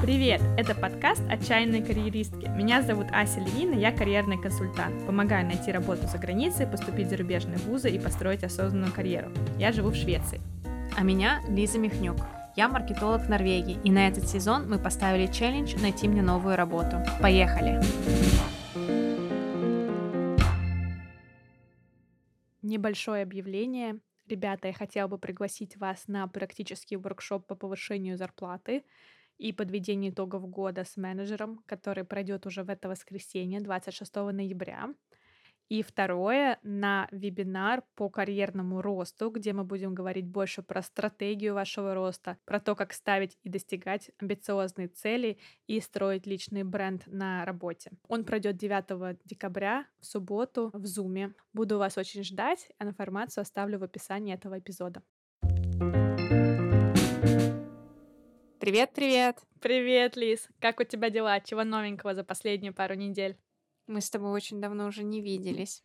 Привет! Это подкаст «Отчаянные карьеристки». Меня зовут Ася Левина, я карьерный консультант. Помогаю найти работу за границей, поступить в зарубежные вузы и построить осознанную карьеру. Я живу в Швеции. А меня Лиза Михнюк. Я маркетолог в Норвегии, и на этот сезон мы поставили челлендж найти мне новую работу. Поехали! Небольшое объявление. Ребята, я хотела бы пригласить вас на практический воркшоп по повышению зарплаты и подведению итогов года с менеджером, который пройдет уже в это воскресенье, 26 ноября. И второе, на вебинар по карьерному росту, где мы будем говорить больше про стратегию вашего роста, про то, как ставить и достигать амбициозные цели и строить личный бренд на работе. Он пройдет 9 декабря в субботу в Зуме. Буду вас очень ждать. Информацию оставлю в описании этого эпизода. Привет, привет! Привет, Лиз! Как у тебя дела? Чего новенького за последнюю пару недель? Мы с тобой очень давно уже не виделись.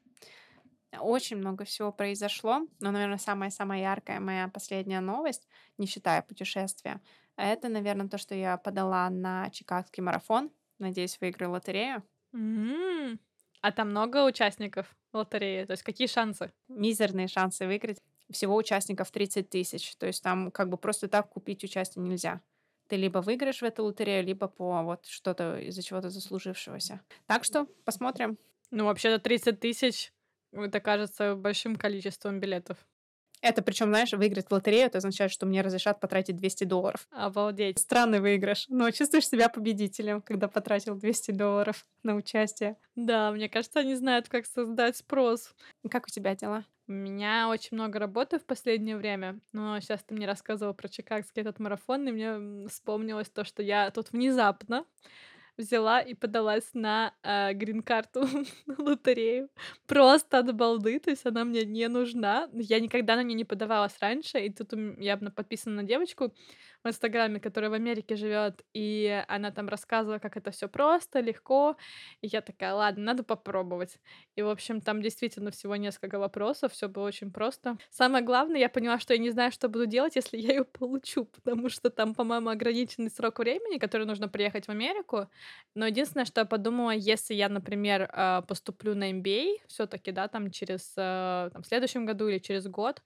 Очень много всего произошло, но, наверное, самая-самая яркая моя последняя новость, не считая путешествия, это, наверное, то, что я подала на Чикагский марафон. Надеюсь, выиграю лотерею. М, А там много участников лотереи? То есть какие шансы? Мизерные шансы выиграть. Всего участников 30 тысяч. То есть там как бы просто так купить участие нельзя. Ты либо выиграешь в эту лотерею, либо по вот что-то из-за чего-то заслужившегося. Так что посмотрим. Ну, вообще-то 30 тысяч, это кажется большим количеством билетов. Это причем, знаешь, выиграть в лотерею, это означает, что мне разрешат потратить 200 долларов. Обалдеть. Странный выигрыш, но чувствуешь себя победителем, когда потратил 200 долларов на участие. Да, мне кажется, они знают, как создать спрос. Как у тебя дела? У меня очень много работы в последнее время, но сейчас ты мне рассказывал про чикагский этот марафон, и мне вспомнилось то, что я тут внезапно взяла и подалась на э, грин-карту лотерею. Просто от балды, то есть она мне не нужна. Я никогда на нее не подавалась раньше, и тут я подписана на девочку в Инстаграме, которая в Америке живет, и она там рассказывала, как это все просто, легко. И я такая, ладно, надо попробовать. И, в общем, там действительно всего несколько вопросов, все было очень просто. Самое главное, я поняла, что я не знаю, что буду делать, если я ее получу, потому что там, по-моему, ограниченный срок времени, который нужно приехать в Америку. Но единственное, что я подумала, если я, например, э, поступлю на MBA все-таки, да, там через э, там, в следующем году или через год,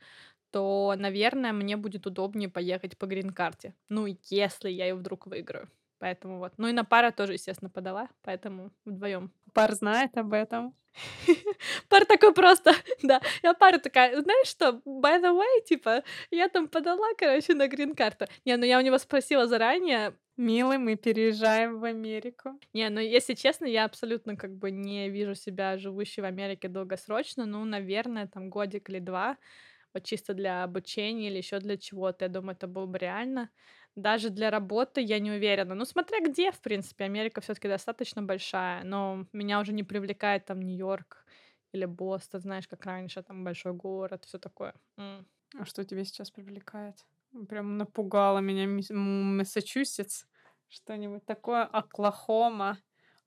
то, наверное, мне будет удобнее поехать по грин-карте. Ну, если я ее вдруг выиграю. Поэтому вот. Ну и на пара тоже, естественно, подала, поэтому вдвоем. Пар знает об этом. Пара такой просто, да. Я пара такая, знаешь что, by the way, типа, я там подала, короче, на грин-карту. Не, ну я у него спросила заранее, Милый, мы переезжаем в Америку. Не, ну если честно, я абсолютно как бы не вижу себя живущей в Америке долгосрочно. Ну, наверное, там годик или два, вот чисто для обучения или еще для чего-то. Я думаю, это было бы реально. Даже для работы я не уверена. Ну, смотря где, в принципе, Америка все-таки достаточно большая, но меня уже не привлекает там Нью-Йорк или Бостон, знаешь, как раньше, там большой город, все такое. М. А что тебя сейчас привлекает? Прям напугало меня Массачусетс. Что-нибудь такое. Оклахома,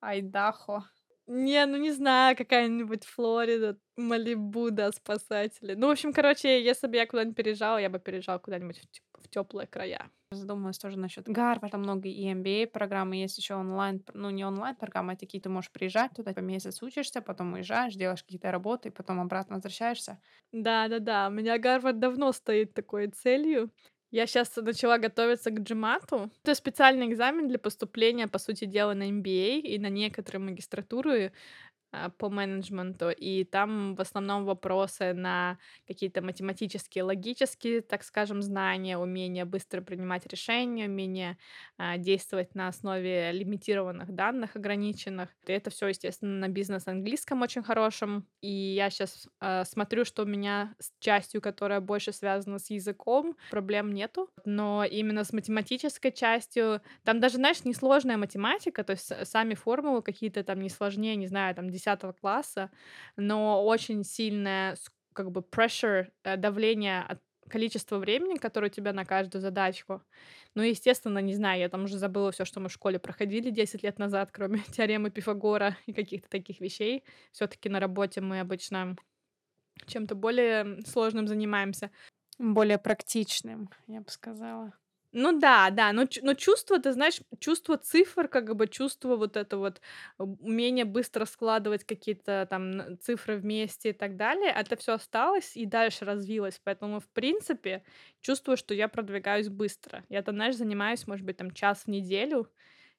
Айдахо. Не, ну не знаю, какая-нибудь Флорида, Малибу, да, спасатели. Ну, в общем, короче, если бы я куда-нибудь переезжала, я бы переезжала куда-нибудь в, теплые края. Задумалась тоже насчет Гарварда. Много и MBA программы есть еще онлайн. Ну, не онлайн программы, а такие ты можешь приезжать туда, по месяц учишься, потом уезжаешь, делаешь какие-то работы, и потом обратно возвращаешься. Да-да-да, у меня Гарвард давно стоит такой целью. Я сейчас начала готовиться к джимату. Это специальный экзамен для поступления, по сути дела, на MBA и на некоторые магистратуры а, по менеджменту, и там в основном вопросы на какие-то математические, логические, так скажем, знания, умение быстро принимать решения, умение а, действовать на основе лимитированных данных, ограниченных. И это все, естественно, на бизнес-английском очень хорошем. И я сейчас смотрю, что у меня с частью, которая больше связана с языком, проблем нету. Но именно с математической частью, там даже, знаешь, несложная математика, то есть сами формулы какие-то там не сложнее, не знаю, там 10 класса, но очень сильное как бы pressure, э, давление от количества времени, которое у тебя на каждую задачку. Ну, естественно, не знаю, я там уже забыла все, что мы в школе проходили 10 лет назад, кроме теоремы Пифагора и каких-то таких вещей. Все-таки на работе мы обычно чем-то более сложным занимаемся. Более практичным, я бы сказала. Ну да, да, но но чувство, ты знаешь, чувство цифр, как бы чувство вот это вот, умение быстро складывать какие-то там цифры вместе и так далее, это всё осталось и дальше развилось. Поэтому, в принципе, чувствую, что я продвигаюсь быстро. Я там, знаешь, занимаюсь, может быть, там час в неделю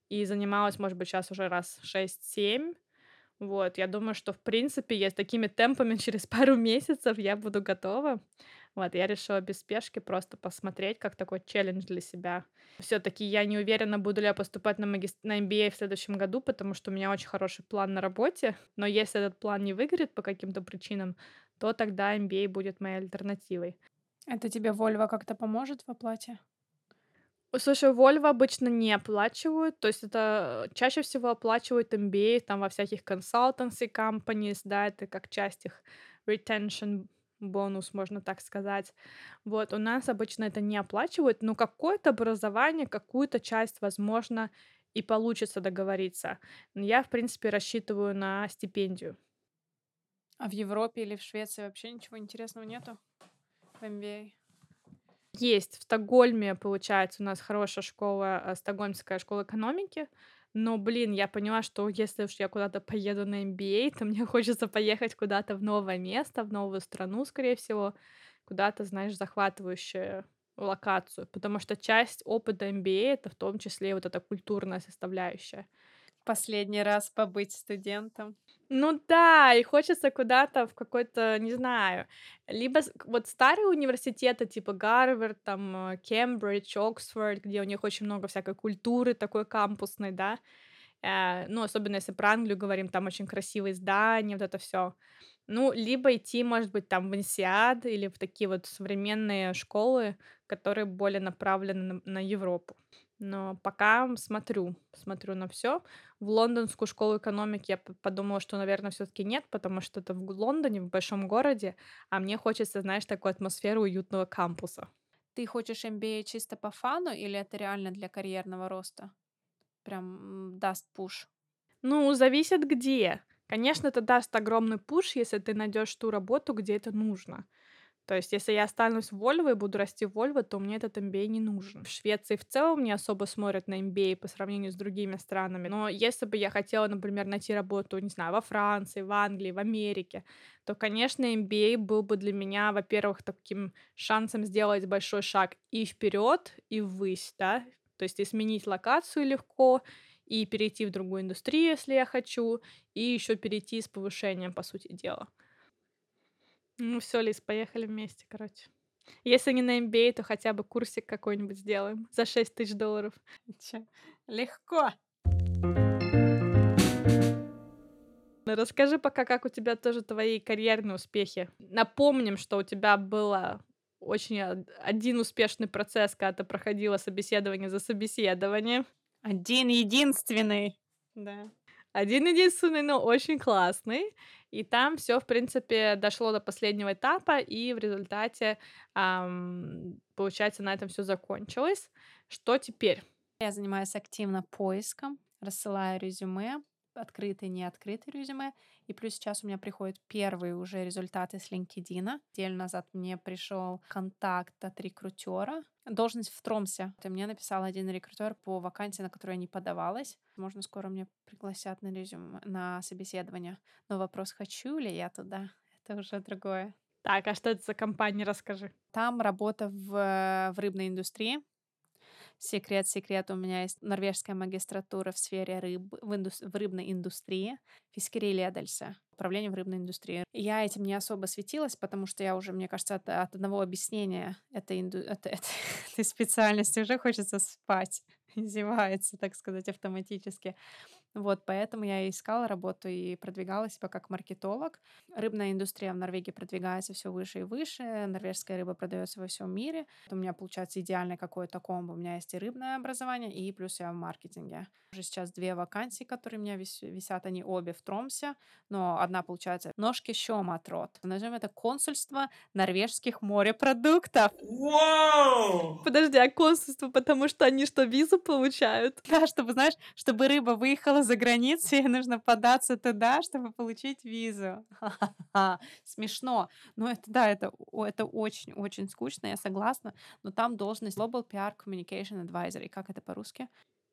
и занималась, может быть, щас уже раз 6-7. Вот, я думаю, что, в принципе, я с такими темпами через пару месяцев я буду готова. Вот, я решила без спешки просто посмотреть, как такой челлендж для себя. Всё-таки я не уверена, буду ли я поступать на магис на MBA в следующем году, потому что у меня очень хороший план на работе. Но если этот план не выгорит по каким-то причинам, то тогда MBA будет моей альтернативой. Это тебе Volvo как-то поможет в оплате? Слушай, Volvo обычно не оплачивают, то есть это, чаще всего оплачивают MBA там во всяких consultancy companies, да, это как часть их retention бонус, можно так сказать. Вот, у нас обычно это не оплачивают, но какое-то образование, какую-то часть, возможно, и получится договориться. Я, в принципе, рассчитываю на стипендию. А в Европе или в Швеции вообще ничего интересного нету в MBA? Есть. В Стокгольме, получается, у нас хорошая школа, э, Стокгольмская школа экономики. Но, блин, я поняла, что если уж я куда-то поеду на MBA, то мне хочется поехать куда-то в новое место, в новую страну, скорее всего, куда-то, знаешь, захватывающую локацию. Потому что часть опыта MBA- это в том числе вот эта культурная составляющая. Последний раз побыть студентом. Ну да, и хочется куда-то в какой-то, не знаю, либо вот старые университеты типа Гарвард, там, э, Кембридж, Оксфорд, где у них очень много всякой культуры такой кампусной, да. Э, ну, особенно если про Англию говорим, там очень красивые здания, вот это всё. Ну, либо идти, может быть, там в INSEAD или в такие вот современные школы, которые более направлены на на Европу. Но пока, смотрю смотрю на всё. В лондонскую школу экономики я подумала, что, наверно, всё-таки нет, потому что это в Лондоне, в большом городе, а мне хочется, знаешь, такой атмосферы уютного кампуса. Ты хочешь MBA чисто по фану или это реально для карьерного роста? Прям, даст пуш? Ну, зависит где. Конечно, это даст огромный пуш, если ты найдёшь ту работу, где это нужно. То есть, если я останусь в Volvo и буду расти в Volvo, то мне этот MBA не нужен. В Швеции в целом не особо смотрят на MBA по сравнению с другими странами. Но если бы я хотела, например, найти работу, не знаю, во Франции, в Англии, в Америке, то, конечно, MBA был бы для меня, во-первых, таким шансом сделать большой шаг и вперёд, и ввысь, да. То есть и сменить локацию легко, и перейти в другую индустрию, если я хочу, и ещё перейти с повышением, по сути дела. Ну всё, Лиз, поехали вместе, короче. Если не на MBA, то хотя бы курсик какой-нибудь сделаем за 6000 долларов. Чё, легко. Расскажи пока, как у тебя тоже твои карьерные успехи. Напомним, что у тебя было очень од один успешный процесс, когда ты проходила собеседование за собеседованием. Один-единственный. Да. Один-единственный, но очень классный. И там всё, в принципе, дошло до последнего этапа, и в результате, ам, получается, на этом всё закончилось. Что теперь? Я занимаюсь активно поиском, рассылаю резюме, открытые, неоткрытые резюме. И плюс сейчас у меня приходят первые уже результаты с "Линкедина". Неделю назад мне пришёл контакт от рекрутера. Должность в Тромсе. И мне написал один рекрутер по вакансии, на которую я не подавалась. Возможно, скоро меня пригласят на резюме на собеседование. Но вопрос, хочу ли я туда, это уже другое. Так, а что это за компания, расскажи. Там работа в, э, в рыбной индустрии. Секрет секрет, у меня есть норвежская магистратура в сфере рыб в индус в рыбной индустрии, Fiskeriledelse, управление в рыбной индустрии. Я этим не особо светилась, потому что я уже, мне кажется, от от одного объяснения этой инду эт эт этой специальности уже хочется спать. Зевается, так сказать, автоматически. Вот поэтому я и искала работу и продвигалась себя как маркетолог. Рыбная индустрия в Норвегии продвигается всё выше и выше. Норвежская рыба продаётся во всём мире. У меня получается идеальное какое-то комбо. У меня есть и рыбное образование, и плюс я в маркетинге. Уже сейчас 2 вакансии, которые у меня вис висят, они обе в Тромсе, но одна, получается, Norske Sjømatråd. Назовём это консульство норвежских морепродуктов. Подожди, а консульство, потому что они что, визу получают? Да, чтобы, знаешь, чтобы рыба выехала за границей, и нужно податься туда, чтобы получить визу. Смешно. Но это, да, это, это очень-очень скучно, я согласна. Но там должность Global PR Communication Advisory. Как это по-русски?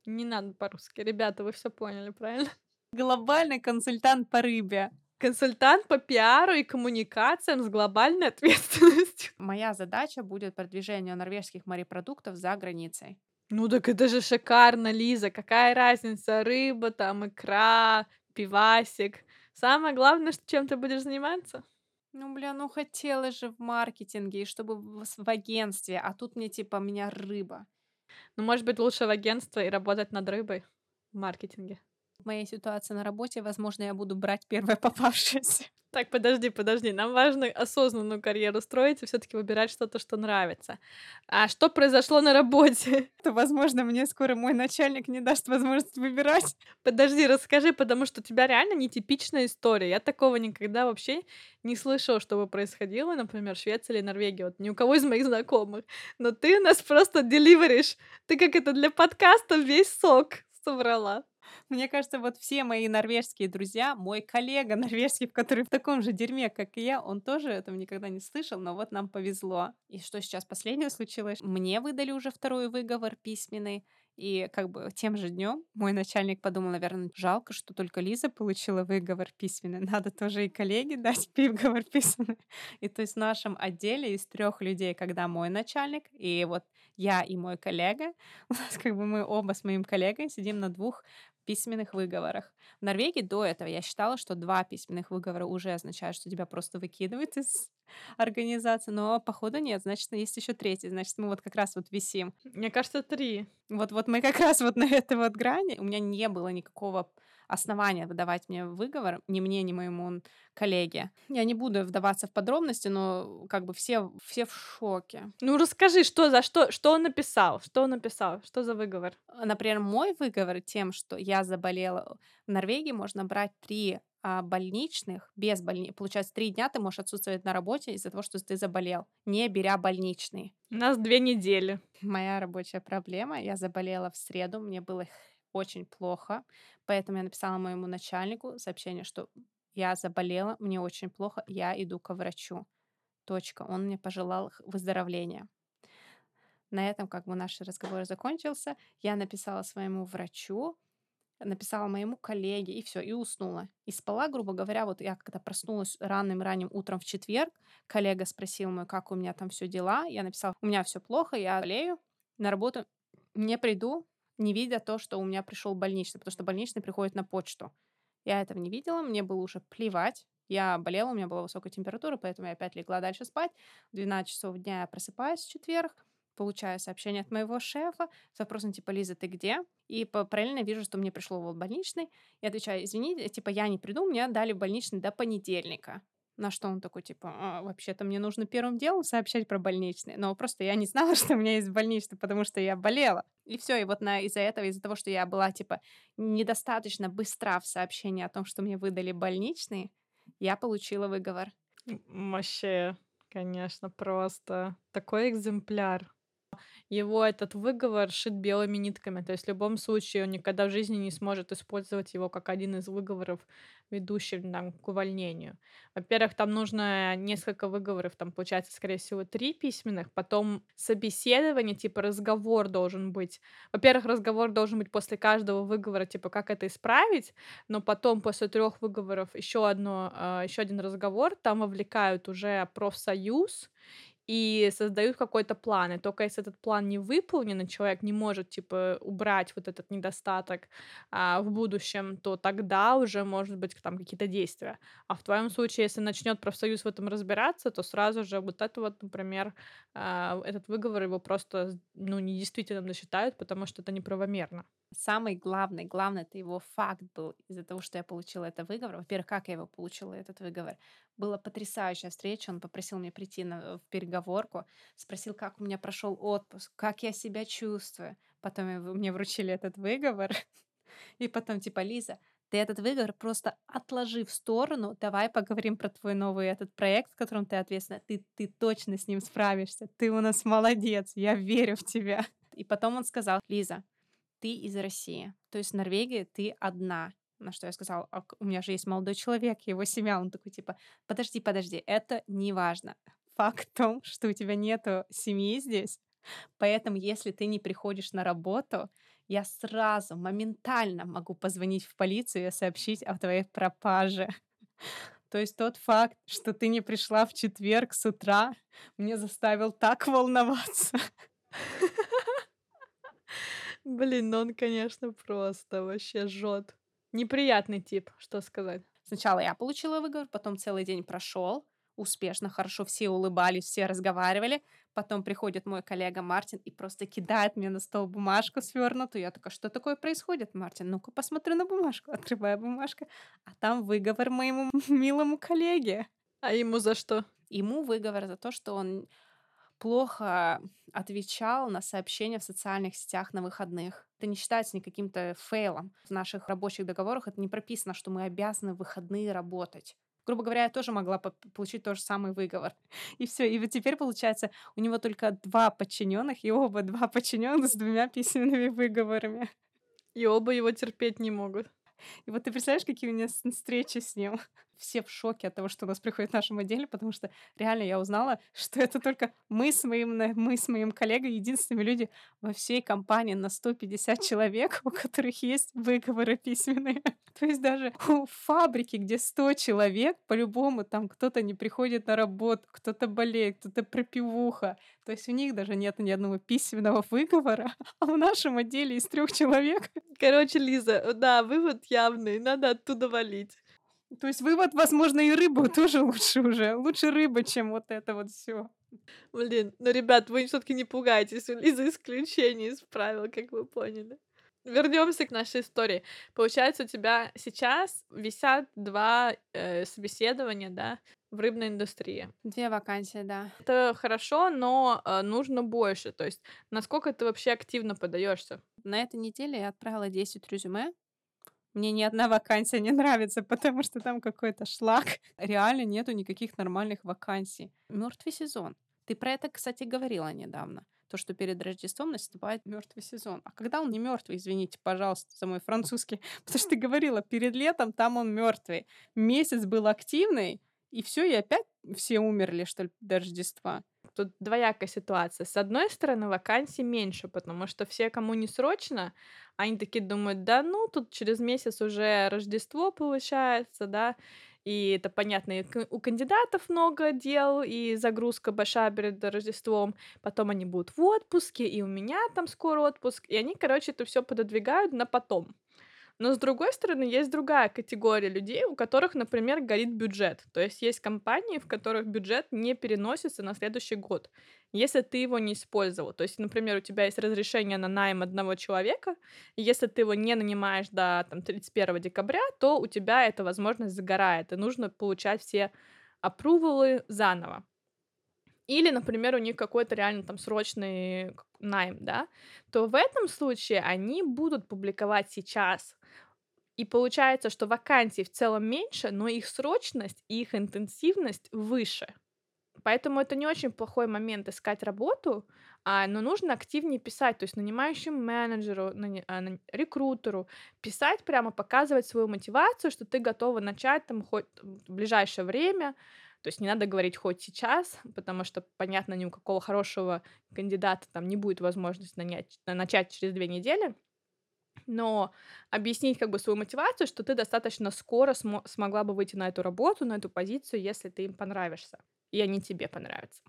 Не надо по-русски. Ребята, вы все поняли, правильно? Глобальный консультант по рыбе. Консультант по пиару и коммуникациям с глобальной ответственностью. Моя задача будет продвижение норвежских морепродуктов за границей. Ну так это же шикарно, Лиза. Какая разница? Рыба, там, икра, пивасик. Самое главное, что чем ты будешь заниматься. Ну, бля, ну хотелось же в маркетинге, и чтобы в, в агентстве, а тут мне типа, меня рыба. Ну, может быть, лучше в агентство и работать над рыбой в маркетинге в моей ситуации на работе, возможно, я буду брать первое попавшееся. Так, подожди, подожди. Нам важно осознанную карьеру строить и все-таки выбирать что-то, что нравится. А что произошло на работе? То, возможно, мне скоро мой начальник не даст возможность выбирать. Подожди, расскажи, потому что у тебя реально нетипичная история. Я такого никогда вообще не слышала, чтобы происходило, например, в Швеции или Норвегии. Вот ни у кого из моих знакомых. Но ты нас просто деливеришь. Ты как это для подкаста весь сок собрала. Мне кажется, вот все мои норвежские друзья, мой коллега норвежский, который в таком же дерьме, как и я, он тоже этого никогда не слышал, но вот нам повезло. И что сейчас последнее случилось? Мне выдали уже второй выговор письменный, и как бы тем же днем мой начальник подумал, наверное, жалко, что только Лиза получила выговор письменный. Надо тоже и коллеге дать выговор письменный. И то есть в нашем отделе из трех людей, когда мой начальник, и вот я и мой коллега, у нас как бы мы оба с моим коллегой сидим на двух письменных выговорах. В Норвегии до этого я считала, что два письменных выговора уже означают, что тебя просто выкидывают из организации, но походу нет, значит, есть еще третий, значит, мы вот как раз вот висим. Мне кажется, три. Вот, вот мы как раз вот на этой вот грани. У меня не было никакого основания выдавать мне выговор, ни мне, ни моему коллеге. Я не буду вдаваться в подробности, но как бы все, все в шоке. Ну расскажи, что за что, что он написал, что он написал, что за выговор? Например, мой выговор тем, что я заболела. В Норвегии можно брать три а, больничных без больни. Получается, три дня ты можешь отсутствовать на работе из-за того, что ты заболел, не беря больничный. У нас две недели. Моя рабочая проблема. Я заболела в среду, мне было очень плохо, поэтому я написала моему начальнику сообщение, что я заболела, мне очень плохо, я иду к врачу. Точка. Он мне пожелал выздоровления. На этом как бы наш разговор закончился. Я написала своему врачу, написала моему коллеге, и все, и уснула. И спала, грубо говоря, вот я когда проснулась ранним-ранним утром в четверг, коллега спросил мой, как у меня там все дела. Я написала, у меня все плохо, я болею, на работу не приду, не видя то, что у меня пришел больничный, потому что больничный приходит на почту. Я этого не видела, мне было уже плевать. Я болела, у меня была высокая температура, поэтому я опять легла дальше спать. В 12 часов дня я просыпаюсь в четверг, получаю сообщение от моего шефа с вопросом типа «Лиза, ты где?» И параллельно вижу, что мне пришло в больничный. Я отвечаю «Извините, типа я не приду, мне дали больничный до понедельника». На что он такой, типа, а, вообще-то мне нужно первым делом сообщать про больничный. Но просто я не знала, что у меня есть больничный, потому что я болела. И все, и вот на, из-за этого, из-за того, что я была, типа, недостаточно быстра в сообщении о том, что мне выдали больничный, я получила выговор. Вообще, конечно, просто такой экземпляр его этот выговор шит белыми нитками. То есть в любом случае он никогда в жизни не сможет использовать его как один из выговоров, ведущих там, к увольнению. Во-первых, там нужно несколько выговоров, там получается, скорее всего, три письменных, потом собеседование, типа разговор должен быть. Во-первых, разговор должен быть после каждого выговора, типа как это исправить, но потом после трех выговоров еще одно, а, еще один разговор, там вовлекают уже профсоюз, и создают какой-то план. И только если этот план не выполнен, и человек не может, типа, убрать вот этот недостаток а, в будущем, то тогда уже, может быть, там какие-то действия. А в твоем случае, если начнет профсоюз в этом разбираться, то сразу же вот это вот, например, а, этот выговор его просто, ну, недействительным засчитают, потому что это неправомерно. Самый главный, главный это его факт был из-за того, что я получила это выговор. Во-первых, как я его получила, этот выговор? Была потрясающая встреча. Он попросил меня прийти на, в переговорку, спросил, как у меня прошел отпуск, как я себя чувствую. Потом мне вручили этот выговор. И потом, типа, Лиза, ты этот выговор просто отложи в сторону, давай поговорим про твой новый этот проект, в котором ты ответственна. Ты, ты точно с ним справишься. Ты у нас молодец, я верю в тебя. И потом он сказал, Лиза, ты из России. То есть в Норвегии ты одна. На что я сказала, «А у меня же есть молодой человек, его семья. Он такой, типа, подожди, подожди, это не важно. Факт в том, что у тебя нету семьи здесь, поэтому если ты не приходишь на работу, я сразу, моментально могу позвонить в полицию и сообщить о твоей пропаже. То есть тот факт, что ты не пришла в четверг с утра, мне заставил так волноваться. Блин, ну он, конечно, просто вообще жжет. Неприятный тип, что сказать. Сначала я получила выговор, потом целый день прошел, успешно, хорошо, все улыбались, все разговаривали. Потом приходит мой коллега Мартин и просто кидает мне на стол бумажку свернутую. Я такая, что такое происходит, Мартин? Ну-ка посмотрю на бумажку. Открываю бумажку, а там выговор моему милому коллеге. А ему за что? Ему выговор за то, что он плохо отвечал на сообщения в социальных сетях на выходных. Это не считается никаким-то фейлом. В наших рабочих договорах это не прописано, что мы обязаны в выходные работать грубо говоря, я тоже могла получить тот же самый выговор. И все. И вот теперь, получается, у него только два подчиненных, и оба два подчиненных с двумя письменными выговорами. И оба его терпеть не могут. И вот ты представляешь, какие у меня встречи с ним? Все в шоке от того, что у нас приходит в нашем отделе, потому что реально я узнала, что это только мы с моим, мы с моим коллегой единственные люди во всей компании на 150 человек, у которых есть выговоры письменные. То есть даже у фабрики, где 100 человек, по-любому там кто-то не приходит на работу, кто-то болеет, кто-то пропивуха. То есть у них даже нет ни одного письменного выговора, а в нашем отделе из трех человек. Короче, Лиза, да, вывод явный, надо оттуда валить. То есть вывод, возможно, и рыбу тоже лучше уже. Лучше рыба, чем вот это вот все. Блин, ну, ребят, вы все-таки не пугайтесь, Лизы исключение из правил, как вы поняли. Вернемся к нашей истории. Получается, у тебя сейчас висят два э, собеседования, да, в рыбной индустрии. Две вакансии, да. Это хорошо, но э, нужно больше. То есть, насколько ты вообще активно подаешься? На этой неделе я отправила 10 резюме. Мне ни одна вакансия не нравится, потому что там какой-то шлак. Реально нету никаких нормальных вакансий. Мертвый сезон. Ты про это, кстати, говорила недавно то, что перед Рождеством наступает мертвый сезон. А когда он не мертвый, извините, пожалуйста, за мой французский, потому что ты говорила, перед летом там он мертвый. Месяц был активный, и все, и опять все умерли, что ли, до Рождества. Тут двоякая ситуация. С одной стороны, вакансий меньше, потому что все, кому не срочно, они такие думают, да ну, тут через месяц уже Рождество получается, да, и это понятно, и у кандидатов много дел, и загрузка большая перед Рождеством, потом они будут в отпуске, и у меня там скоро отпуск, и они, короче, это все пододвигают на потом. Но с другой стороны, есть другая категория людей, у которых, например, горит бюджет. То есть есть компании, в которых бюджет не переносится на следующий год, если ты его не использовал. То есть, например, у тебя есть разрешение на найм одного человека, и если ты его не нанимаешь до там, 31 декабря, то у тебя эта возможность загорает, и нужно получать все апрувалы заново. Или, например, у них какой-то реально там срочный найм, да, то в этом случае они будут публиковать сейчас. И получается, что вакансий в целом меньше, но их срочность и их интенсивность выше. Поэтому это не очень плохой момент искать работу, а, но нужно активнее писать, то есть нанимающему менеджеру, нани, а, рекрутеру, писать прямо, показывать свою мотивацию, что ты готова начать там хоть в ближайшее время, то есть не надо говорить хоть сейчас, потому что, понятно, ни у какого хорошего кандидата там не будет возможности нанять, начать через две недели, но объяснить как бы свою мотивацию, что ты достаточно скоро см- смогла бы выйти на эту работу, на эту позицию, если ты им понравишься, и они тебе понравятся.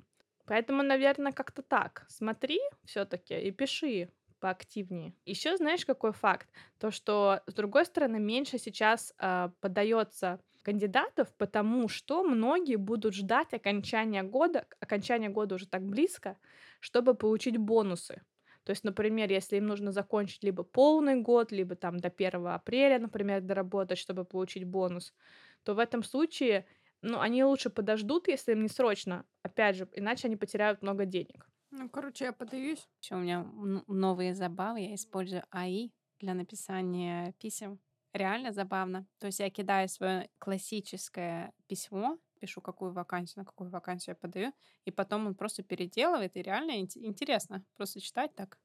Поэтому, наверное, как-то так. Смотри все-таки и пиши поактивнее. Еще знаешь, какой факт? То, что, с другой стороны, меньше сейчас э, подается кандидатов, потому что многие будут ждать окончания года, окончания года уже так близко, чтобы получить бонусы. То есть, например, если им нужно закончить либо полный год, либо там до 1 апреля, например, доработать, чтобы получить бонус, то в этом случае, ну, они лучше подождут, если им не срочно, опять же, иначе они потеряют много денег. Ну, короче, я подаюсь. Еще у меня новые забавы. Я использую АИ для написания писем. Реально забавно. То есть я кидаю свое классическое письмо, пишу, какую вакансию, на какую вакансию я подаю, и потом он просто переделывает, и реально интересно просто читать так.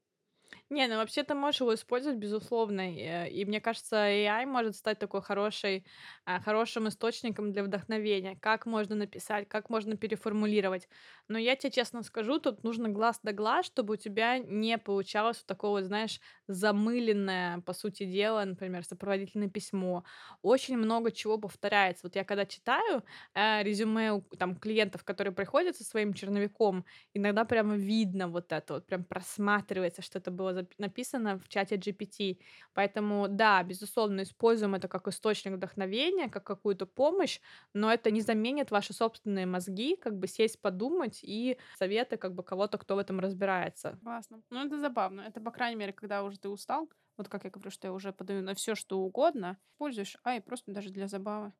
Не, ну вообще ты можешь его использовать, безусловно. Э, и мне кажется, AI может стать такой хорошей а, хорошим источником для вдохновения. Как можно написать, как можно переформулировать. Но я тебе честно скажу, тут нужно глаз да глаз, чтобы у тебя не получалось вот такое вот, знаешь, замыленное, по сути дела, например, сопроводительное письмо. Очень много чего повторяется. Вот я когда читаю, э, резюме у там клиентов, которые приходят со своим черновиком, иногда прямо видно вот это вот, прям просматривается, что это было написано в чате GPT. Поэтому да, безусловно, используем это как источник вдохновения, как какую-то помощь, но это не заменит ваши собственные мозги, как бы сесть, подумать и советы как бы кого-то, кто в этом разбирается. Классно. Ну, это забавно. Это, по крайней мере, когда уже ты устал, вот как я говорю, что я уже подаю на все что угодно, пользуешь, а и просто даже для забавы.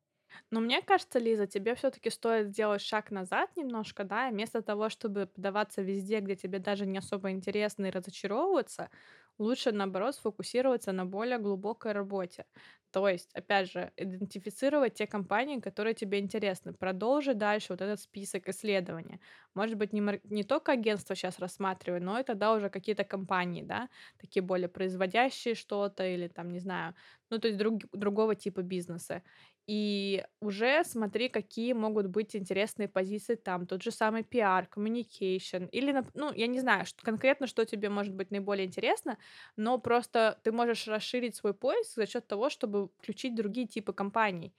Но мне кажется, Лиза, тебе все-таки стоит сделать шаг назад немножко, да, вместо того, чтобы подаваться везде, где тебе даже не особо интересно и разочаровываться, лучше, наоборот, сфокусироваться на более глубокой работе. То есть, опять же, идентифицировать те компании, которые тебе интересны, продолжить дальше вот этот список исследований. Может быть, не, мар- не только агентство сейчас рассматриваю, но и тогда уже какие-то компании, да, такие более производящие что-то или там, не знаю, ну, то есть друг- другого типа бизнеса. И уже смотри, какие могут быть интересные позиции там. Тот же самый пиар, communication. Или, ну, я не знаю, что, конкретно, что тебе может быть наиболее интересно, но просто ты можешь расширить свой поиск за счет того, чтобы включить другие типы компаний.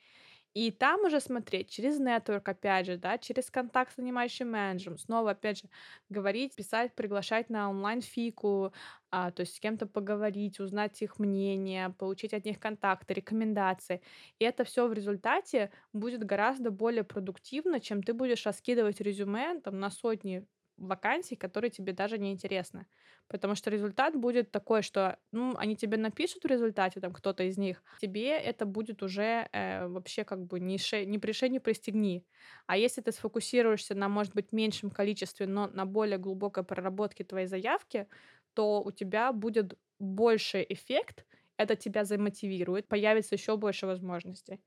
И там уже смотреть через network, опять же, да, через контакт с нанимающим менеджером. Снова, опять же, говорить, писать, приглашать на онлайн-фику, а, то есть с кем-то поговорить, узнать их мнение, получить от них контакты, рекомендации. И это все в результате будет гораздо более продуктивно, чем ты будешь раскидывать резюме там, на сотни вакансий, которые тебе даже не интересны. Потому что результат будет такой, что, ну, они тебе напишут в результате, там, кто-то из них, тебе это будет уже э, вообще как бы не, ше, не пришей, не пристегни. А если ты сфокусируешься на, может быть, меньшем количестве, но на более глубокой проработке твоей заявки, то у тебя будет больше эффект, это тебя замотивирует, появится еще больше возможностей.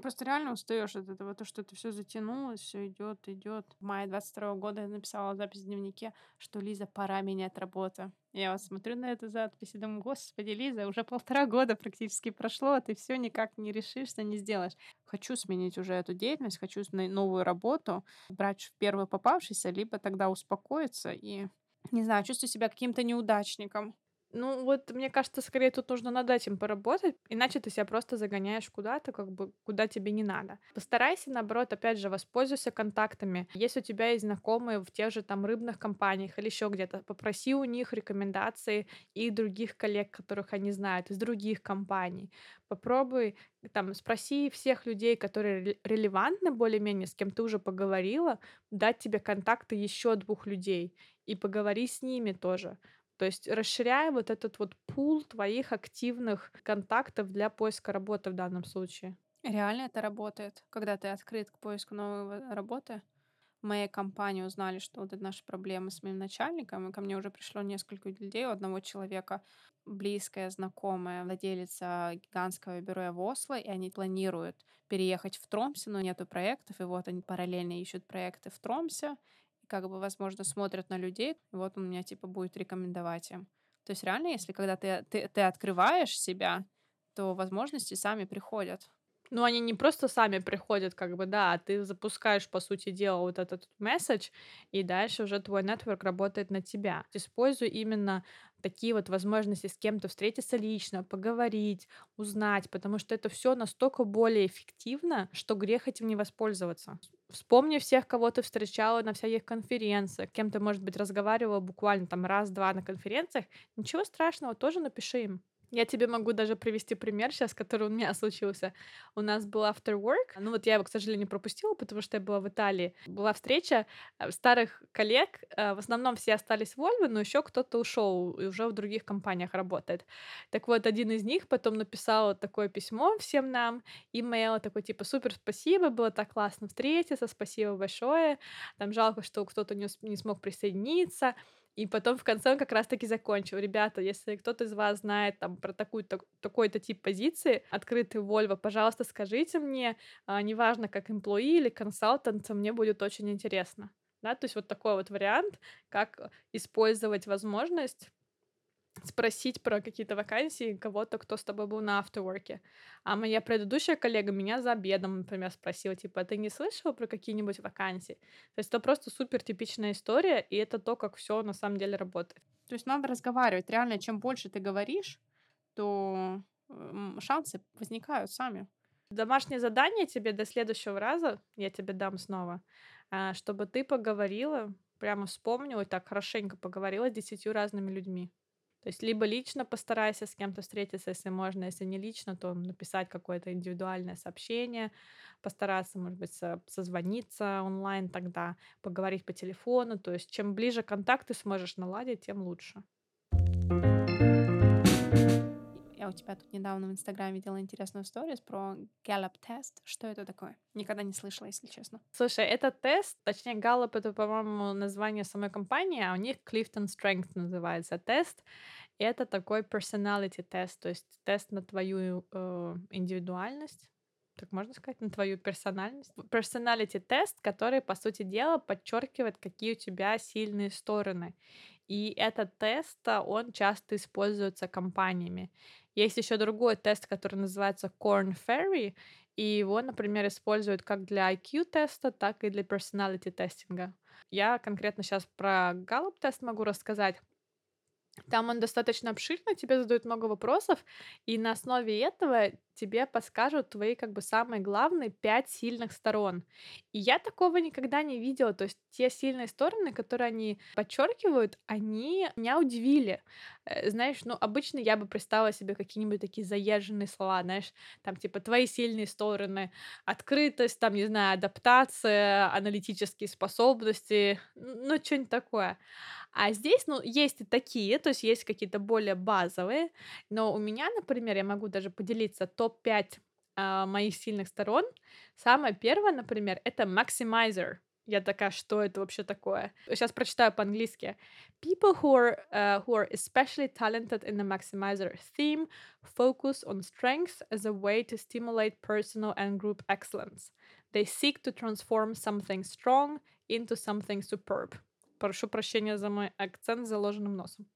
Просто реально устаешь от этого, то, что это все затянулось, все идет, идет. В мае двадцать второго года я написала запись в дневнике, что Лиза, пора менять работу. Я вот смотрю на эту запись и думаю, господи, Лиза, уже полтора года практически прошло, а ты все никак не решишься, не сделаешь. Хочу сменить уже эту деятельность, хочу новую работу, брать в первую попавшийся, либо тогда успокоиться и, не знаю, чувствую себя каким-то неудачником. Ну, вот мне кажется, скорее тут нужно над этим поработать, иначе ты себя просто загоняешь куда-то, как бы, куда тебе не надо. Постарайся, наоборот, опять же, воспользуйся контактами. Если у тебя есть знакомые в тех же там рыбных компаниях или еще где-то, попроси у них рекомендации и других коллег, которых они знают, из других компаний. Попробуй там спроси всех людей, которые рел- релевантны более-менее, с кем ты уже поговорила, дать тебе контакты еще двух людей и поговори с ними тоже. То есть расширяя вот этот вот пул твоих активных контактов для поиска работы в данном случае. Реально это работает, когда ты открыт к поиску новой работы. В моей компании узнали, что вот это наши проблемы с моим начальником, и ко мне уже пришло несколько людей, у одного человека близкая, знакомая, владелица гигантского бюро в Осло, и они планируют переехать в Тромсе, но нету проектов, и вот они параллельно ищут проекты в Тромсе, как бы, возможно, смотрят на людей, вот он меня, типа, будет рекомендовать им. То есть реально, если когда ты, ты, ты открываешь себя, то возможности сами приходят. Ну, они не просто сами приходят, как бы, да, а ты запускаешь, по сути дела, вот этот месседж, и дальше уже твой нетворк работает на тебя. Используй именно такие вот возможности с кем-то встретиться лично, поговорить, узнать, потому что это все настолько более эффективно, что грех этим не воспользоваться. Вспомни всех, кого ты встречала на всяких конференциях, кем ты, может быть, разговаривала буквально там раз-два на конференциях. Ничего страшного, тоже напиши им. Я тебе могу даже привести пример сейчас, который у меня случился. У нас был after work. Ну вот я его, к сожалению, пропустила, потому что я была в Италии. Была встреча э, старых коллег. э, В основном все остались в Вольво, но еще кто-то ушел и уже в других компаниях работает. Так вот, один из них потом написал такое письмо всем нам, имейл такой типа «Супер, спасибо, было так классно встретиться, спасибо большое». Там жалко, что кто-то не, не смог присоединиться. И потом в конце он как раз таки закончил. Ребята, если кто-то из вас знает там про такую-то, такой-то тип позиции, открытый Вольво, пожалуйста, скажите мне, а, неважно, как employee или консалтант, мне будет очень интересно. Да, то есть вот такой вот вариант, как использовать возможность спросить про какие-то вакансии кого-то, кто с тобой был на afterwork. А моя предыдущая коллега меня за обедом, например, спросила, типа, «А ты не слышала про какие-нибудь вакансии? То есть это просто супер типичная история, и это то, как все на самом деле работает. То есть надо разговаривать. Реально, чем больше ты говоришь, то шансы возникают сами. Домашнее задание тебе до следующего раза, я тебе дам снова, а, чтобы ты поговорила, прямо вспомнила и так хорошенько поговорила с десятью разными людьми. То есть либо лично постарайся с кем-то встретиться, если можно, если не лично, то написать какое-то индивидуальное сообщение, постараться, может быть, со- созвониться онлайн тогда, поговорить по телефону. То есть чем ближе контакт ты сможешь наладить, тем лучше. Я у тебя тут недавно в Инстаграме видела интересную сторис про Gallup тест. Что это такое? Никогда не слышала, если честно. Слушай, это тест, точнее, Gallup это, по-моему, название самой компании, а у них Clifton Strength называется тест. И это такой personality тест, то есть тест на твою э, индивидуальность, так можно сказать, на твою персональность. Personality тест, который, по сути дела, подчеркивает, какие у тебя сильные стороны. И этот тест, а, он часто используется компаниями. Есть еще другой тест, который называется Corn Ferry, и его, например, используют как для IQ-теста, так и для personality тестинга. Я конкретно сейчас про Gallup тест могу рассказать. Там он достаточно обширный, тебе задают много вопросов, и на основе этого тебе подскажут твои как бы самые главные 5 сильных сторон. И я такого никогда не видела. То есть те сильные стороны, которые они подчеркивают, они меня удивили. Э, Знаешь, ну обычно я бы представила себе какие-нибудь такие заезженные слова, знаешь, там типа твои сильные стороны, открытость, там, не знаю, адаптация, аналитические способности, ну что-нибудь такое. А здесь, ну, есть такие, то есть есть какие-то более базовые, но у меня, например, я могу даже поделиться топ-5 а, моих сильных сторон. Самое первое, например, это maximizer. Я такая, что это вообще такое? Сейчас прочитаю по-английски. People who are, uh, who are especially talented in the maximizer theme focus on strengths as a way to stimulate personal and group excellence. They seek to transform something strong into something superb. Прошу прощения за мой акцент с заложенным носом.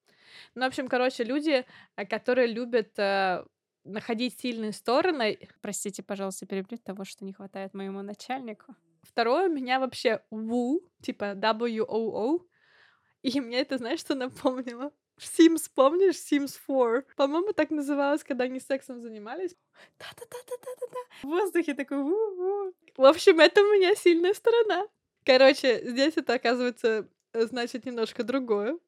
Ну, в общем, короче, люди, э, которые любят э, находить сильные стороны. Простите, пожалуйста, перебью того, что не хватает моему начальнику. Второе, у меня вообще WO, типа W-O-O. И мне это, знаешь, что напомнило? Sims, помнишь? Sims 4. По-моему, так называлось, когда они сексом занимались. Да-да-да-да-да-да. В воздухе такой у-у. В общем, это у меня сильная сторона. Короче, здесь это, оказывается, значит немножко другое.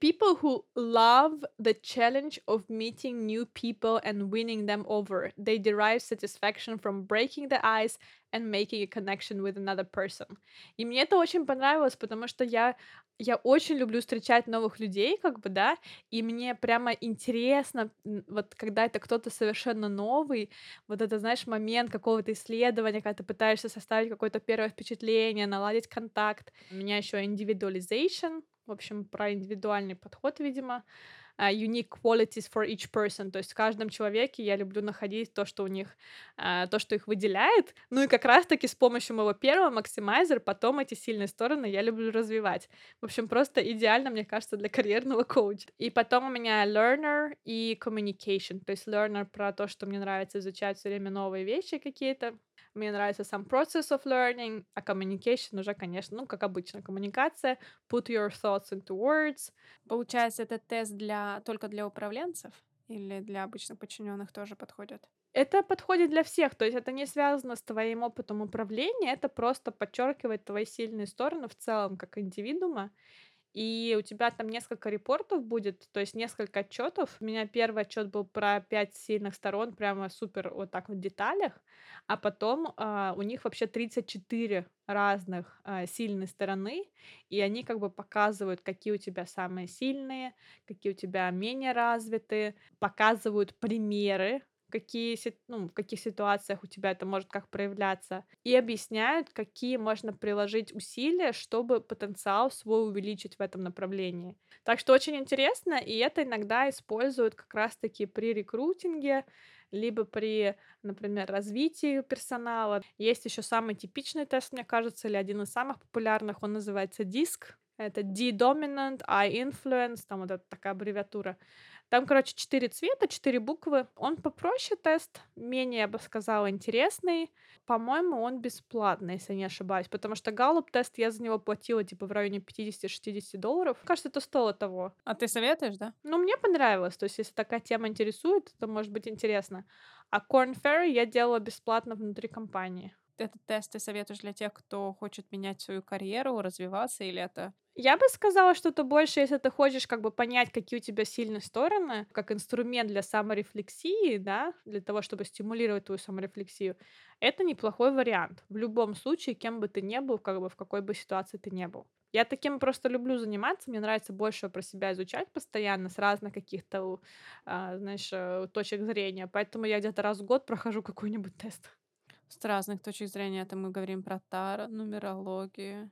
People who love the challenge of meeting new people and winning them over. They derive satisfaction from breaking the ice and making a connection with another person. И мне это очень понравилось, потому что я, я очень люблю встречать новых людей, как бы, да, и мне прямо интересно, вот когда это кто-то совершенно новый, вот это, знаешь, момент какого-то исследования, когда ты пытаешься составить какое-то первое впечатление, наладить контакт. У меня еще individualization, в общем, про индивидуальный подход, видимо. а, unique qualities for each person. То есть в каждом человеке я люблю находить то, что у них, а, то, что их выделяет. Ну и как раз-таки с помощью моего первого максимайзер потом эти сильные стороны я люблю развивать. В общем, просто идеально, мне кажется, для карьерного коуча. И потом у меня learner и communication. То есть learner про то, что мне нравится изучать все время новые вещи какие-то. Мне нравится сам process of learning, а communication уже, конечно, ну, как обычно, коммуникация. Put your thoughts into words. Получается, этот тест для только для управленцев или для обычных подчиненных тоже подходит? Это подходит для всех, то есть это не связано с твоим опытом управления, это просто подчеркивает твои сильные стороны в целом как индивидуума. И у тебя там несколько репортов будет, то есть несколько отчетов. У меня первый отчет был про пять сильных сторон, прямо супер вот так вот в деталях. А потом а, у них вообще 34 разных а, сильные стороны, и они как бы показывают, какие у тебя самые сильные, какие у тебя менее развитые, показывают примеры какие, ну, в каких ситуациях у тебя это может как проявляться, и объясняют, какие можно приложить усилия, чтобы потенциал свой увеличить в этом направлении. Так что очень интересно, и это иногда используют как раз-таки при рекрутинге, либо при, например, развитии персонала. Есть еще самый типичный тест, мне кажется, или один из самых популярных, он называется DISC. Это D-dominant, I-influence, там вот эта такая аббревиатура. Там, короче, четыре цвета, четыре буквы. Он попроще тест, менее, я бы сказала, интересный. По-моему, он бесплатный, если не ошибаюсь, потому что Gallup тест, я за него платила, типа, в районе 50-60 долларов. Кажется, это стоило того. А ты советуешь, да? Ну, мне понравилось. То есть, если такая тема интересует, то может быть интересно. А Corn Ferry я делала бесплатно внутри компании. Этот тест ты советуешь для тех, кто хочет менять свою карьеру, развиваться, или это Я бы сказала, что это больше, если ты хочешь как бы понять, какие у тебя сильные стороны, как инструмент для саморефлексии, да, для того, чтобы стимулировать твою саморефлексию, это неплохой вариант. В любом случае, кем бы ты ни был, как бы в какой бы ситуации ты ни был. Я таким просто люблю заниматься, мне нравится больше про себя изучать постоянно с разных каких-то, а, знаешь, э, точек зрения, поэтому я где-то раз в год прохожу какой-нибудь тест. с разных точек зрения? Это мы говорим про таро, нумерологию.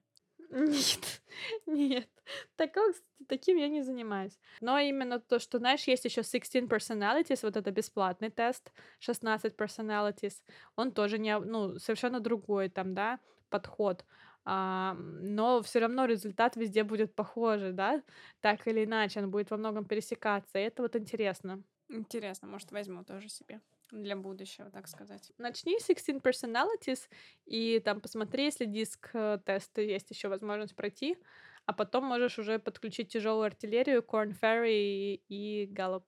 Нет, нет. Такого, таким я не занимаюсь. Но именно то, что, знаешь, есть еще 16 personalities, вот это бесплатный тест, 16 personalities, он тоже не, ну, совершенно другой там, да, подход. А, но все равно результат везде будет похожий, да, так или иначе, он будет во многом пересекаться, и это вот интересно. Интересно, может, возьму тоже себе для будущего, так сказать. Начни с 16 personalities и там посмотри, если диск э, тесты есть еще возможность пройти, а потом можешь уже подключить тяжелую артиллерию, Corn Ferry и, Gallup.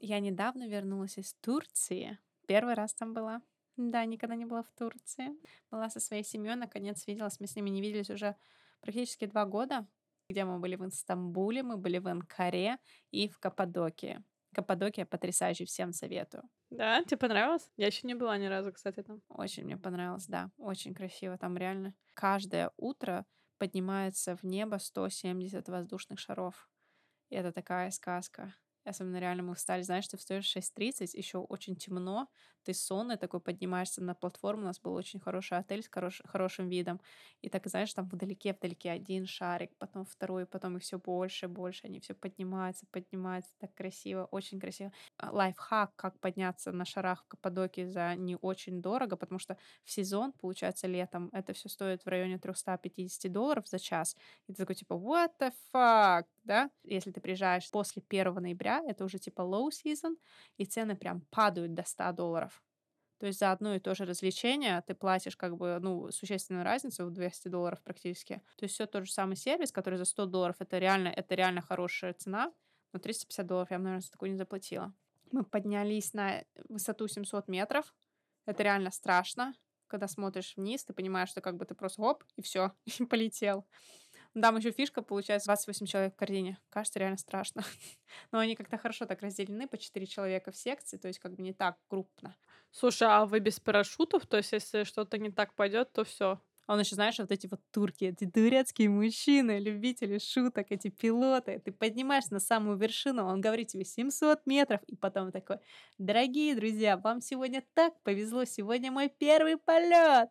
Я недавно вернулась из Турции. Первый раз там была. Да, никогда не была в Турции. Была со своей семьей, наконец виделась. Мы с ними не виделись уже практически два года где мы были в Стамбуле, мы были в Анкаре и в Каппадокии. Каппадокия потрясающий, всем советую. Да, тебе понравилось? Я еще не была ни разу, кстати, там. Очень мне понравилось, да, очень красиво. Там реально каждое утро поднимается в небо 170 воздушных шаров. И это такая сказка. Особенно реально мы встали, знаешь, ты встаешь в 6.30, еще очень темно, ты сонный такой поднимаешься на платформу, у нас был очень хороший отель с хорош, хорошим видом, и так, знаешь, там вдалеке-вдалеке один шарик, потом второй, потом их все больше, больше, они все поднимаются, поднимаются, так красиво, очень красиво. А, лайфхак, как подняться на шарах в Каппадоке за не очень дорого, потому что в сезон, получается, летом это все стоит в районе 350 долларов за час, и ты такой типа, what the fuck, да? Если ты приезжаешь после 1 ноября, это уже типа low season, и цены прям падают до 100 долларов. То есть за одно и то же развлечение ты платишь как бы, ну, существенную разницу в 200 долларов практически. То есть все тот же самый сервис, который за 100 долларов, это реально, это реально хорошая цена, но 350 долларов я наверное, за такую не заплатила. Мы поднялись на высоту 700 метров. Это реально страшно. Когда смотришь вниз, ты понимаешь, что как бы ты просто хоп, и все, и полетел. Там еще фишка, получается, 28 человек в корзине. Кажется, реально страшно. Но они как-то хорошо так разделены по 4 человека в секции, то есть как бы не так крупно. Слушай, а вы без парашютов? То есть, если что-то не так пойдет, то все. А он еще, знаешь, вот эти вот турки, эти турецкие мужчины, любители шуток, эти пилоты. Ты поднимаешься на самую вершину, он говорит тебе 700 метров, и потом такой, дорогие друзья, вам сегодня так повезло, сегодня мой первый полет.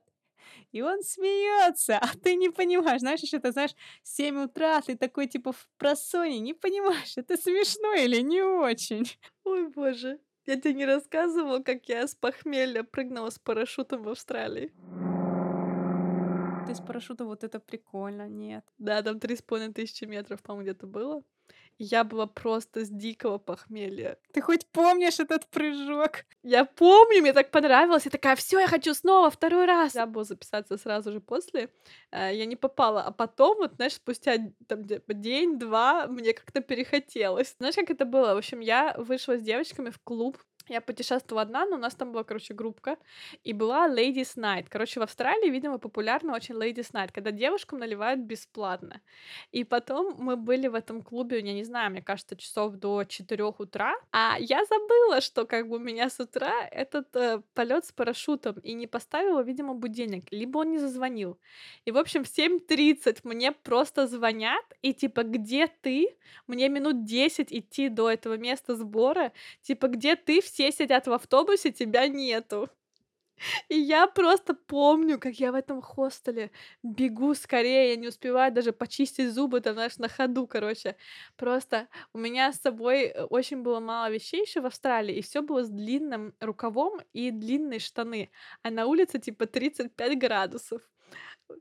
И он смеется, а ты не понимаешь. Знаешь, еще ты знаешь, 7 утра, ты такой типа в просоне, не понимаешь, это смешно или не очень. Ой, боже. Я тебе не рассказывала, как я с похмелья прыгнула с парашютом в Австралии. Ты с парашюта, вот это прикольно, нет. Да, там три с половиной тысячи метров, по-моему, где-то было. Я была просто с дикого похмелья. Ты хоть помнишь этот прыжок? Я помню, мне так понравилось. Я такая, все, я хочу снова, второй раз. Я была записаться сразу же после. Э, я не попала. А потом, вот, знаешь, спустя там, день-два мне как-то перехотелось. Знаешь, как это было? В общем, я вышла с девочками в клуб я путешествовала одна, но у нас там была, короче, группка, и была Ladies Night. Короче, в Австралии, видимо, популярна очень Ladies Night, когда девушкам наливают бесплатно. И потом мы были в этом клубе, я не знаю, мне кажется, часов до 4 утра, а я забыла, что как бы у меня с утра этот э, полет с парашютом, и не поставила, видимо, будильник, либо он не зазвонил. И, в общем, в 7.30 мне просто звонят, и типа, где ты? Мне минут 10 идти до этого места сбора, типа, где ты? Все сидят в автобусе, тебя нету. И я просто помню, как я в этом хостеле бегу скорее, я не успеваю даже почистить зубы, там, знаешь, на ходу, короче. Просто у меня с собой э, очень было мало вещей еще в Австралии, и все было с длинным рукавом и длинные штаны. А на улице типа 35 градусов.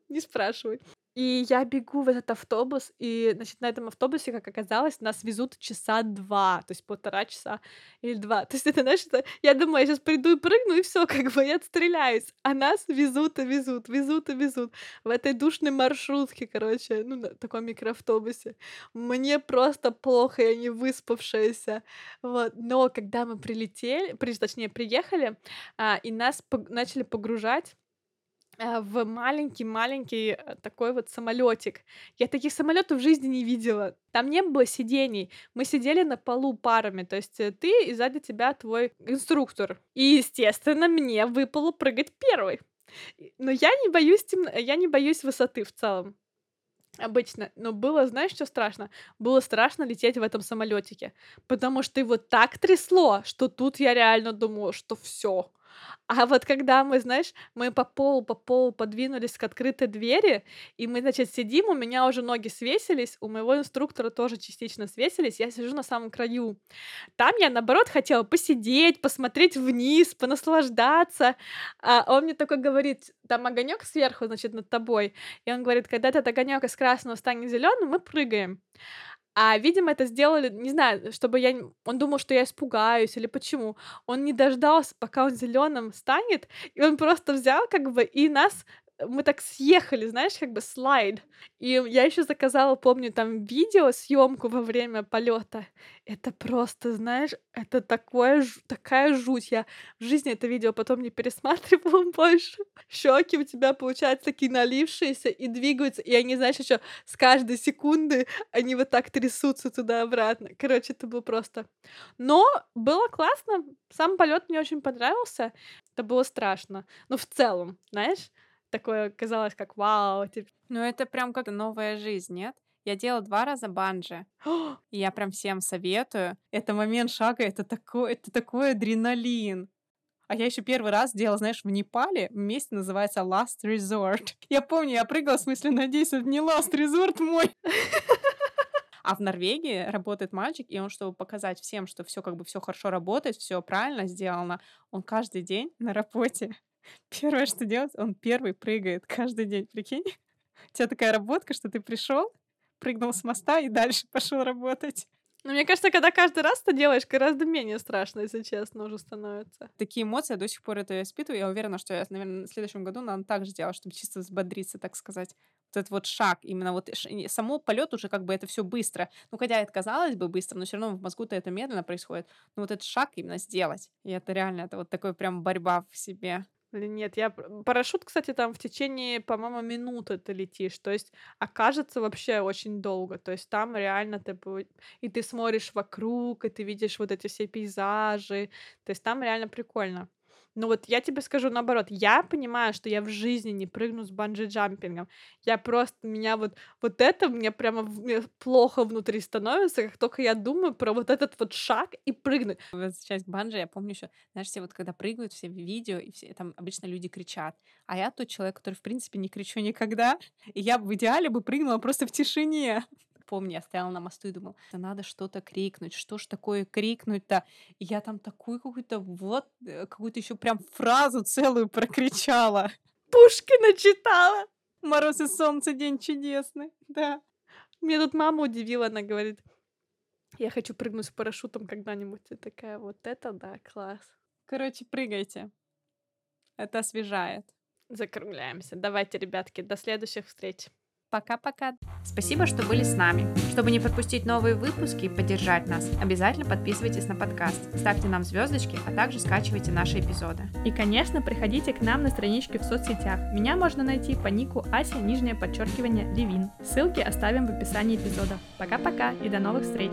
Не спрашивай. И я бегу в этот автобус, и, значит, на этом автобусе, как оказалось, нас везут часа два, то есть полтора часа или два. То есть это, знаешь, это... я думаю, я сейчас приду и прыгну, и все, как бы я отстреляюсь. А нас везут и везут, везут и везут в этой душной маршрутке, короче, ну, на таком микроавтобусе. Мне просто плохо, я не выспавшаяся. Вот. Но когда мы прилетели, при, точнее, приехали, а, и нас пог- начали погружать в маленький-маленький э, такой вот самолетик. Я таких самолетов в жизни не видела. Там не было сидений. Мы сидели на полу парами. То есть э, ты и сзади тебя твой инструктор. И, естественно, мне выпало прыгать первой. И- Но я не боюсь темно... я не боюсь высоты в целом. Обычно. Но было, знаешь, что страшно? Было страшно лететь в этом самолетике. Потому что его так трясло, что тут я реально думала, что все. А вот когда мы, знаешь, мы по полу, по полу подвинулись к открытой двери, и мы, значит, сидим, у меня уже ноги свесились, у моего инструктора тоже частично свесились, я сижу на самом краю. Там я, наоборот, хотела посидеть, посмотреть вниз, понаслаждаться. А он мне такой говорит, там огонек сверху, значит, над тобой. И он говорит, когда этот огонек из красного станет зеленым, мы прыгаем. А, видимо, это сделали, не знаю, чтобы я... Он думал, что я испугаюсь или почему. Он не дождался, пока он зеленым станет, и он просто взял как бы и нас... Мы так съехали, знаешь, как бы слайд. И я еще заказала, помню, там видео, съемку во время полета. Это просто, знаешь, это такое, такая жуть. Я в жизни это видео потом не пересматривала больше. Щеки у тебя, получается, такие налившиеся и двигаются. И они, знаешь, еще с каждой секунды они вот так трясутся туда-обратно. Короче, это было просто... Но было классно. Сам полет мне очень понравился. Это было страшно. Но в целом, знаешь, такое казалось как вау. типа, Ну, это прям как новая жизнь, нет? Я делала два раза банджи, «О, и я прям всем советую. Это момент шага, это такой, это такой адреналин. А я еще первый раз делала, знаешь, в Непале, месте называется Last Resort. Я помню, я прыгала, в смысле, надеюсь, это не Last Resort мой. А в Норвегии работает мальчик, и он, чтобы показать всем, что все как бы все хорошо работает, все правильно сделано, он каждый день на работе первое, что делает, он первый прыгает каждый день, прикинь? У тебя такая работка, что ты пришел, прыгнул с моста и дальше пошел работать. Ну, мне кажется, когда каждый раз это делаешь, гораздо менее страшно, если честно, уже становится. Такие эмоции я до сих пор это испытываю. Я уверена, что я, наверное, в следующем году надо так же сделать, чтобы чисто взбодриться, так сказать. Вот этот вот шаг, именно вот само полет уже как бы это все быстро. Ну, хотя это казалось бы быстро, но все равно в мозгу-то это медленно происходит. Но вот этот шаг именно сделать. И это реально, это вот такой прям борьба в себе. Нет, я... Парашют, кстати, там в течение, по-моему, минуты ты летишь. То есть окажется вообще очень долго. То есть там реально ты... И ты смотришь вокруг, и ты видишь вот эти все пейзажи. То есть там реально прикольно. Ну вот я тебе скажу наоборот, я понимаю, что я в жизни не прыгну с банджи-джампингом. Я просто, меня вот, вот это мне прямо мне плохо внутри становится, как только я думаю про вот этот вот шаг и прыгнуть. Возвращаясь к банджи, я помню еще, знаешь, все вот когда прыгают, все в видео, и все там обычно люди кричат. А я тот человек, который, в принципе, не кричу никогда. И я в идеале бы прыгнула просто в тишине. Помню, я стояла на мосту и думала, да надо что-то крикнуть, что ж такое крикнуть-то? И я там такую какую-то вот, э, какую-то еще прям фразу целую прокричала. Пушкина читала. Мороз и солнце, день чудесный. Да. Меня тут мама удивила, она говорит, я хочу прыгнуть с парашютом когда-нибудь. И такая, вот это да, класс. Короче, прыгайте. Это освежает. Закругляемся. Давайте, ребятки, до следующих встреч. Пока-пока. Спасибо, что были с нами. Чтобы не пропустить новые выпуски и поддержать нас, обязательно подписывайтесь на подкаст, ставьте нам звездочки, а также скачивайте наши эпизоды. И, конечно, приходите к нам на страничке в соцсетях. Меня можно найти по нику Ася, нижнее подчеркивание, Левин. Ссылки оставим в описании эпизода. Пока-пока и до новых встреч!